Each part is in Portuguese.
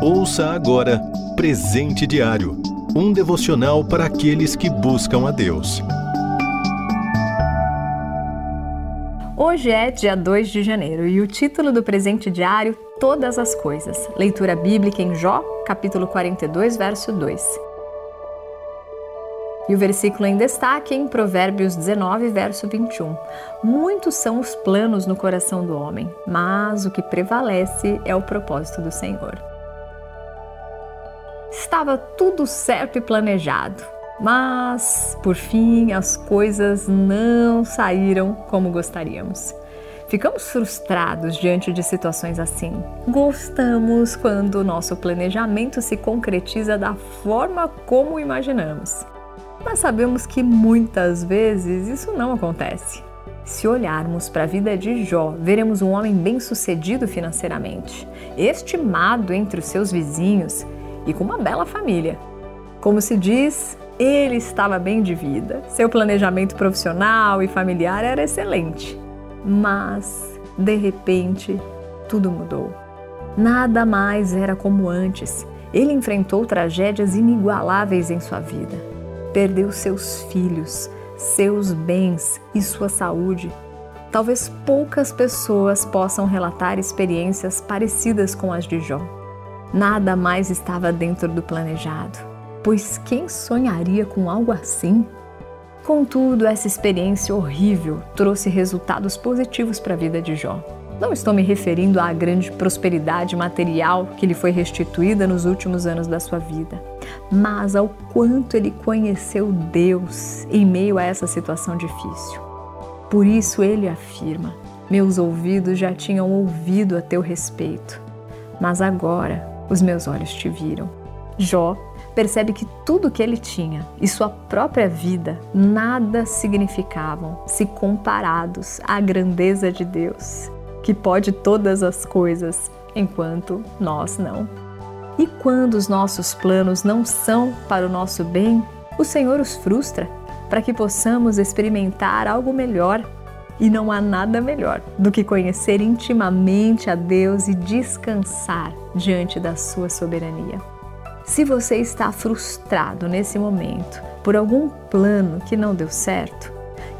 Ouça agora Presente Diário um devocional para aqueles que buscam a Deus. Hoje é dia 2 de janeiro e o título do presente diário Todas as Coisas. Leitura bíblica em Jó, capítulo 42, verso 2. E o versículo em destaque em Provérbios 19, verso 21. Muitos são os planos no coração do homem, mas o que prevalece é o propósito do Senhor. Estava tudo certo e planejado, mas por fim as coisas não saíram como gostaríamos. Ficamos frustrados diante de situações assim. Gostamos quando o nosso planejamento se concretiza da forma como imaginamos. Mas sabemos que muitas vezes isso não acontece. Se olharmos para a vida de Jó, veremos um homem bem-sucedido financeiramente, estimado entre os seus vizinhos e com uma bela família. Como se diz, ele estava bem de vida. Seu planejamento profissional e familiar era excelente. Mas, de repente, tudo mudou. Nada mais era como antes. Ele enfrentou tragédias inigualáveis em sua vida. Perdeu seus filhos, seus bens e sua saúde. Talvez poucas pessoas possam relatar experiências parecidas com as de Jó. Nada mais estava dentro do planejado, pois quem sonharia com algo assim? Contudo, essa experiência horrível trouxe resultados positivos para a vida de Jó. Não estou me referindo à grande prosperidade material que lhe foi restituída nos últimos anos da sua vida, mas ao quanto ele conheceu Deus em meio a essa situação difícil. Por isso ele afirma: Meus ouvidos já tinham ouvido a teu respeito, mas agora os meus olhos te viram. Jó percebe que tudo que ele tinha e sua própria vida nada significavam se comparados à grandeza de Deus, que pode todas as coisas, enquanto nós não. E quando os nossos planos não são para o nosso bem, o Senhor os frustra para que possamos experimentar algo melhor e não há nada melhor do que conhecer intimamente a Deus e descansar diante da sua soberania. Se você está frustrado nesse momento por algum plano que não deu certo,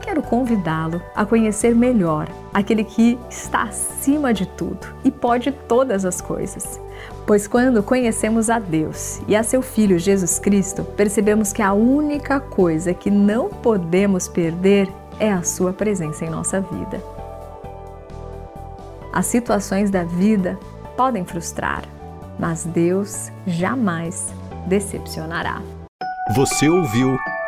quero convidá-lo a conhecer melhor aquele que está acima de tudo e pode todas as coisas. Pois quando conhecemos a Deus e a seu Filho Jesus Cristo, percebemos que a única coisa que não podemos perder é a Sua presença em nossa vida. As situações da vida podem frustrar, mas Deus jamais decepcionará. Você ouviu